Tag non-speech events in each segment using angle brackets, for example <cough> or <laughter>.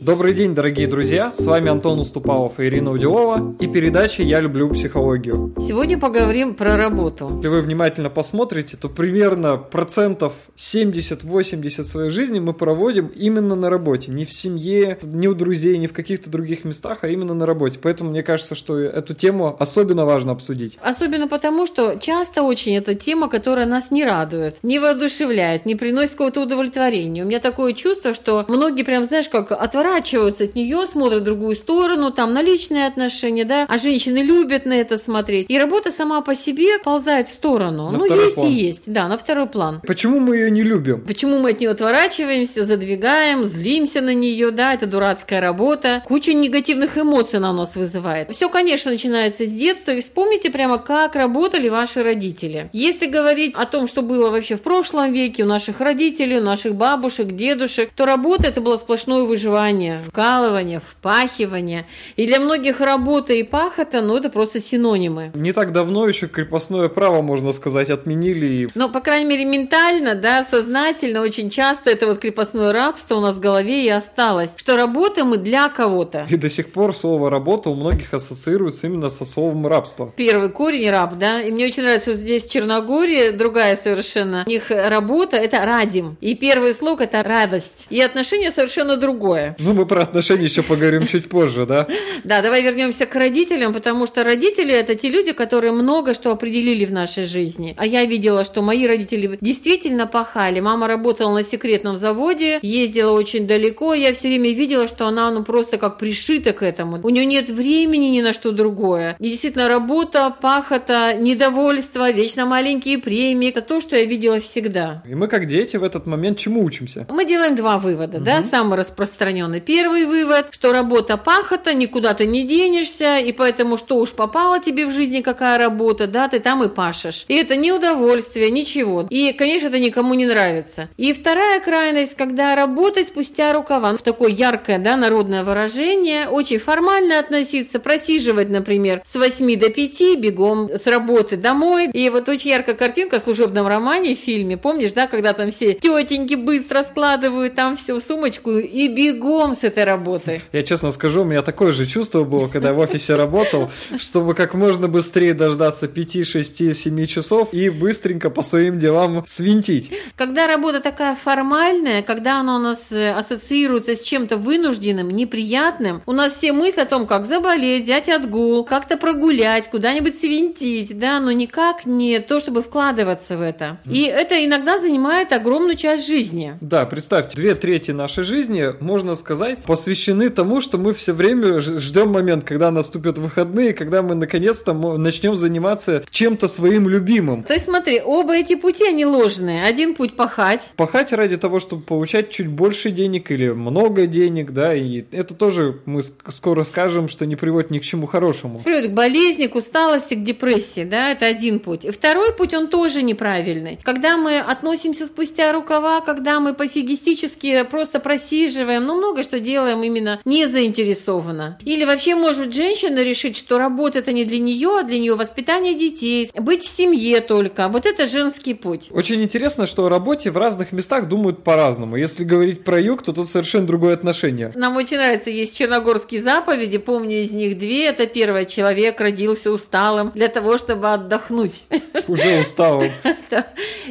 Добрый день, дорогие друзья! С вами Антон Уступалов и Ирина Удилова и передача «Я люблю психологию». Сегодня поговорим про работу. Если вы внимательно посмотрите, то примерно процентов 70-80 своей жизни мы проводим именно на работе. Не в семье, не у друзей, не в каких-то других местах, а именно на работе. Поэтому мне кажется, что эту тему особенно важно обсудить. Особенно потому, что часто очень эта тема, которая нас не радует, не воодушевляет, не приносит какого-то удовлетворения. У меня такое чувство, что многие прям, знаешь, как отворачиваются отворачиваются от нее, смотрят в другую сторону, там на личные отношения, да, а женщины любят на это смотреть. И работа сама по себе ползает в сторону. На ну, есть план. и есть, да, на второй план. Почему мы ее не любим? Почему мы от нее отворачиваемся, задвигаем, злимся на нее, да, это дурацкая работа. Куча негативных эмоций на нас вызывает. Все, конечно, начинается с детства. И вспомните прямо, как работали ваши родители. Если говорить о том, что было вообще в прошлом веке у наших родителей, у наших бабушек, дедушек, то работа это было сплошное выживание вкалывание, вкалывание, впахивание. И для многих работа и пахота, ну, это просто синонимы. Не так давно еще крепостное право, можно сказать, отменили. Но, по крайней мере, ментально, да, сознательно, очень часто это вот крепостное рабство у нас в голове и осталось, что работаем мы для кого-то. И до сих пор слово «работа» у многих ассоциируется именно со словом «рабство». Первый корень – раб, да, и мне очень нравится, что здесь в Черногории другая совершенно. У них работа – это радим, и первый слог – это радость, и отношение совершенно другое. Ну, мы про отношения еще поговорим чуть позже, да? <laughs> Да, давай вернемся к родителям, потому что родители это те люди, которые много что определили в нашей жизни. А я видела, что мои родители действительно пахали. Мама работала на секретном заводе, ездила очень далеко. Я все время видела, что она ну просто как пришита к этому. У нее нет времени ни на что другое. И действительно работа, пахота, недовольство, вечно маленькие премии. Это то, что я видела всегда. И мы как дети в этот момент чему учимся? Мы делаем два вывода, угу. да, самый распространенный сделаны. Первый вывод, что работа пахота, никуда ты не денешься, и поэтому что уж попало тебе в жизни, какая работа, да, ты там и пашешь. И это не удовольствие, ничего. И, конечно, это никому не нравится. И вторая крайность, когда работать спустя рукава, в такое яркое, да, народное выражение, очень формально относиться, просиживать, например, с 8 до 5, бегом с работы домой. И вот очень яркая картинка в служебном романе, в фильме, помнишь, да, когда там все тетеньки быстро складывают там все в сумочку и бегом знаком с этой работой. Я честно скажу, у меня такое же чувство было, когда я в офисе работал, чтобы как можно быстрее дождаться 5, 6, 7 часов и быстренько по своим делам свинтить. Когда работа такая формальная, когда она у нас э, ассоциируется с чем-то вынужденным, неприятным, у нас все мысли о том, как заболеть, взять отгул, как-то прогулять, куда-нибудь свинтить, да, но никак не то, чтобы вкладываться в это. И это иногда занимает огромную часть жизни. Да, представьте, две трети нашей жизни, можно сказать, сказать, посвящены тому, что мы все время ждем момент, когда наступят выходные, когда мы наконец-то начнем заниматься чем-то своим любимым. То есть смотри, оба эти пути, они ложные. Один путь пахать. Пахать ради того, чтобы получать чуть больше денег или много денег, да, и это тоже мы скоро скажем, что не приводит ни к чему хорошему. Приводит к болезни, к усталости, к депрессии, да, это один путь. И второй путь, он тоже неправильный. Когда мы относимся спустя рукава, когда мы пофигистически просто просиживаем, ну, много что делаем именно не заинтересованно. Или вообще, может быть, женщина решить, что работа это не для нее, а для нее воспитание детей, быть в семье только. Вот это женский путь. Очень интересно, что о работе в разных местах думают по-разному. Если говорить про юг, то тут совершенно другое отношение. Нам очень нравится, есть черногорские заповеди, помню из них две. Это первое, человек родился усталым для того, чтобы отдохнуть. Уже усталым. <laughs>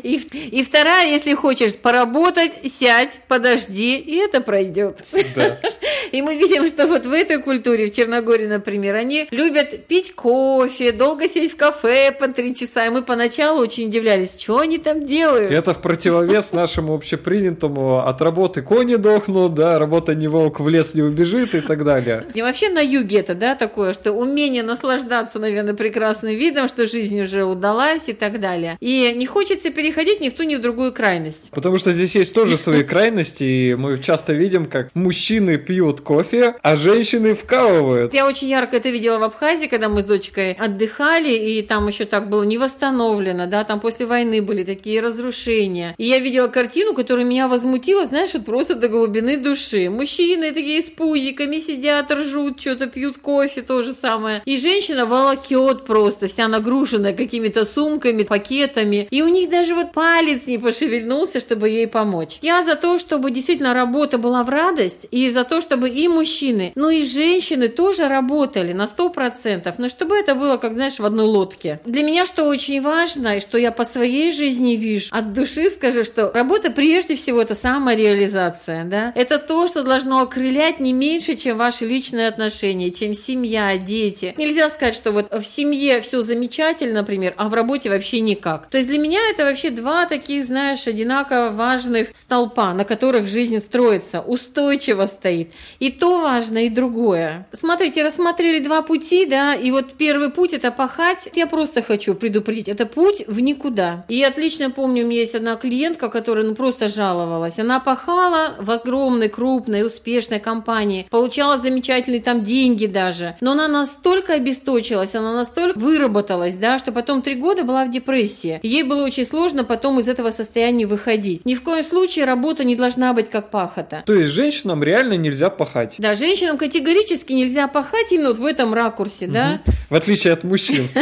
И, и вторая, если хочешь поработать, сядь, подожди, и это пройдет. <laughs> but И мы видим, что вот в этой культуре, в Черногории, например, они любят пить кофе, долго сидеть в кафе по три часа. И мы поначалу очень удивлялись, что они там делают. Это в противовес нашему общепринятому от работы кони дохнут, да, работа не волк в лес не убежит и так далее. И вообще на юге это, да, такое, что умение наслаждаться, наверное, прекрасным видом, что жизнь уже удалась и так далее. И не хочется переходить ни в ту, ни в другую крайность. Потому что здесь есть тоже свои крайности, и мы часто видим, как мужчины пьют кофе, а женщины вкалывают. Я очень ярко это видела в Абхазии, когда мы с дочкой отдыхали, и там еще так было не восстановлено, да, там после войны были такие разрушения. И я видела картину, которая меня возмутила, знаешь, вот просто до глубины души. Мужчины такие с пузиками сидят, ржут, что-то пьют кофе, то же самое. И женщина волокет просто, вся нагруженная какими-то сумками, пакетами. И у них даже вот палец не пошевельнулся, чтобы ей помочь. Я за то, чтобы действительно работа была в радость и за то, чтобы и мужчины, но и женщины тоже работали на 100%, но чтобы это было, как знаешь, в одной лодке. Для меня что очень важно, и что я по своей жизни вижу, от души скажу, что работа прежде всего это самореализация, да, это то, что должно окрылять не меньше, чем ваши личные отношения, чем семья, дети. Нельзя сказать, что вот в семье все замечательно, например, а в работе вообще никак. То есть для меня это вообще два таких, знаешь, одинаково важных столпа, на которых жизнь строится, устойчиво стоит. И то важно, и другое. Смотрите, рассмотрели два пути, да, и вот первый путь это пахать. Я просто хочу предупредить, это путь в никуда. И я отлично помню, у меня есть одна клиентка, которая ну просто жаловалась. Она пахала в огромной, крупной, успешной компании, получала замечательные там деньги даже, но она настолько обесточилась, она настолько выработалась, да, что потом три года была в депрессии. ей было очень сложно потом из этого состояния выходить. Ни в коем случае работа не должна быть как пахота. То есть женщинам реально нельзя пахать? Да, женщинам категорически нельзя пахать именно вот в этом ракурсе, угу. да. В отличие от мужчин. <laughs>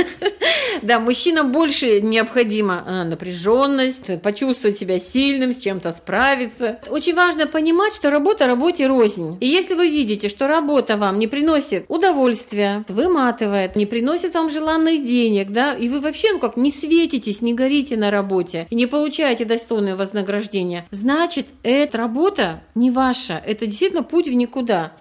Да, мужчинам больше необходима а, напряженность, почувствовать себя сильным, с чем-то справиться. Очень важно понимать, что работа работе рознь. И если вы видите, что работа вам не приносит удовольствия, выматывает, не приносит вам желанных денег, да, и вы вообще, ну как, не светитесь, не горите на работе и не получаете достойное вознаграждение, значит, эта работа не ваша. Это действительно путь в никуда.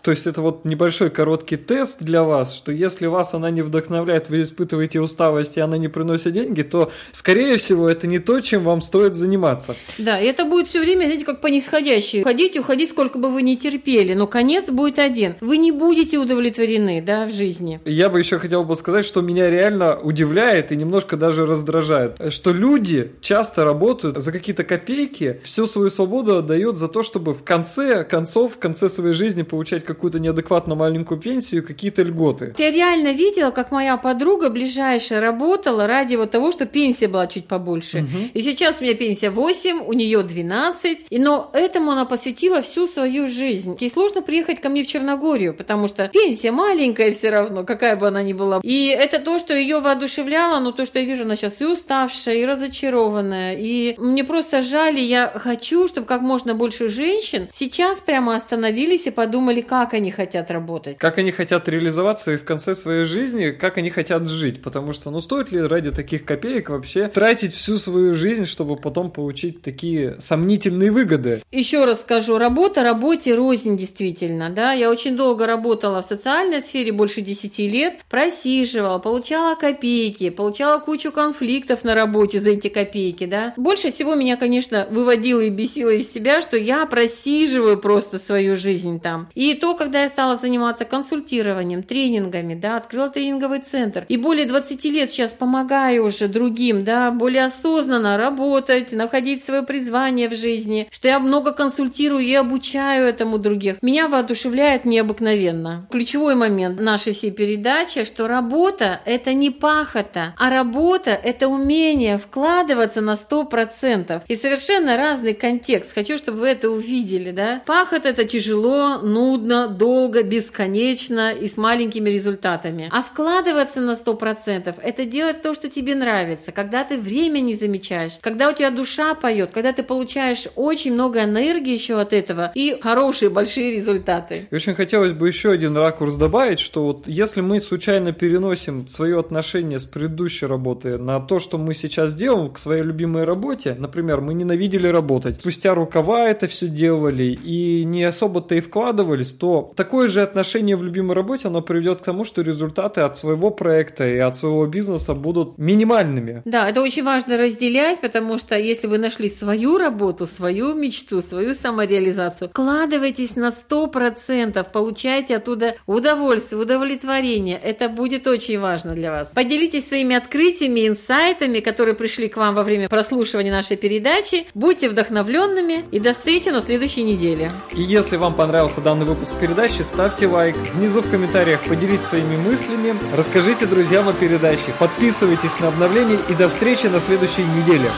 То есть это вот небольшой короткий тест для вас, что если вас она не вдохновляет, вы испытываете усталость, и она не приносит деньги, то, скорее всего, это не то, чем вам стоит заниматься. Да, и это будет все время, знаете, как по нисходящей. Ходить, уходить, сколько бы вы ни терпели, но конец будет один. Вы не будете удовлетворены, да, в жизни. Я бы еще хотел бы сказать, что меня реально удивляет и немножко даже раздражает, что люди часто работают за какие-то копейки, всю свою свободу отдают за то, чтобы в конце концов, в конце своей жизни получать какую-то неадекватно маленькую пенсию, какие-то льготы. Я реально видела, как моя подруга ближайшая работала ради вот того, что пенсия была чуть побольше. Угу. И сейчас у меня пенсия 8, у нее 12, и, но этому она посвятила всю свою жизнь. Ей сложно приехать ко мне в Черногорию, потому что пенсия маленькая все равно, какая бы она ни была. И это то, что ее воодушевляло, но то, что я вижу, она сейчас и уставшая, и разочарованная. И мне просто жаль, и я хочу, чтобы как можно больше женщин сейчас прямо остановились и подумали, как они хотят работать. Как они хотят реализоваться и в конце своей жизни, как они хотят жить. Потому что, ну, стоит ли ради таких копеек вообще тратить всю свою жизнь, чтобы потом получить такие сомнительные выгоды? Еще раз скажу, работа работе рознь действительно, да. Я очень долго работала в социальной сфере, больше 10 лет, просиживала, получала копейки, получала кучу конфликтов на работе за эти копейки, да. Больше всего меня, конечно, выводило и бесило из себя, что я просиживаю просто свою жизнь там. И то, когда я стала заниматься консультированием, тренингами, да, открыла тренинговый центр, и более 20 лет сейчас помогаю уже другим, да, более осознанно работать, находить свое призвание в жизни, что я много консультирую и обучаю этому других. Меня воодушевляет необыкновенно. Ключевой момент нашей всей передачи, что работа – это не пахота, а работа – это умение вкладываться на 100%. И совершенно разный контекст. Хочу, чтобы вы это увидели, да. Пахот – это тяжело, нудно, долго, бесконечно и с маленькими результатами. А вкладываться на 100% – это делать то, что тебе нравится, когда ты время не замечаешь, когда у тебя душа поет, когда ты получаешь очень много энергии еще от этого и хорошие большие результаты. И очень хотелось бы еще один ракурс добавить, что вот если мы случайно переносим свое отношение с предыдущей работы на то, что мы сейчас делаем к своей любимой работе, например, мы ненавидели работать, спустя рукава это все делали и не особо-то и вкладывались, то такое же отношение в любимой работе, оно приведет к тому, что результаты от своего проекта и от своего бизнеса будут минимальными. Да, это очень важно разделять, потому что если вы нашли свою работу, свою мечту, свою самореализацию, вкладывайтесь на 100%, получайте оттуда удовольствие, удовлетворение. Это будет очень важно для вас. Поделитесь своими открытиями, инсайтами, которые пришли к вам во время прослушивания нашей передачи. Будьте вдохновленными и до встречи на следующей неделе. И если вам понравился данный выпуск передачи, ставьте лайк. Внизу в комментариях поделитесь своими мыслями, расскажите друзьям о передаче, подписывайтесь на обновления и до встречи на следующей неделе.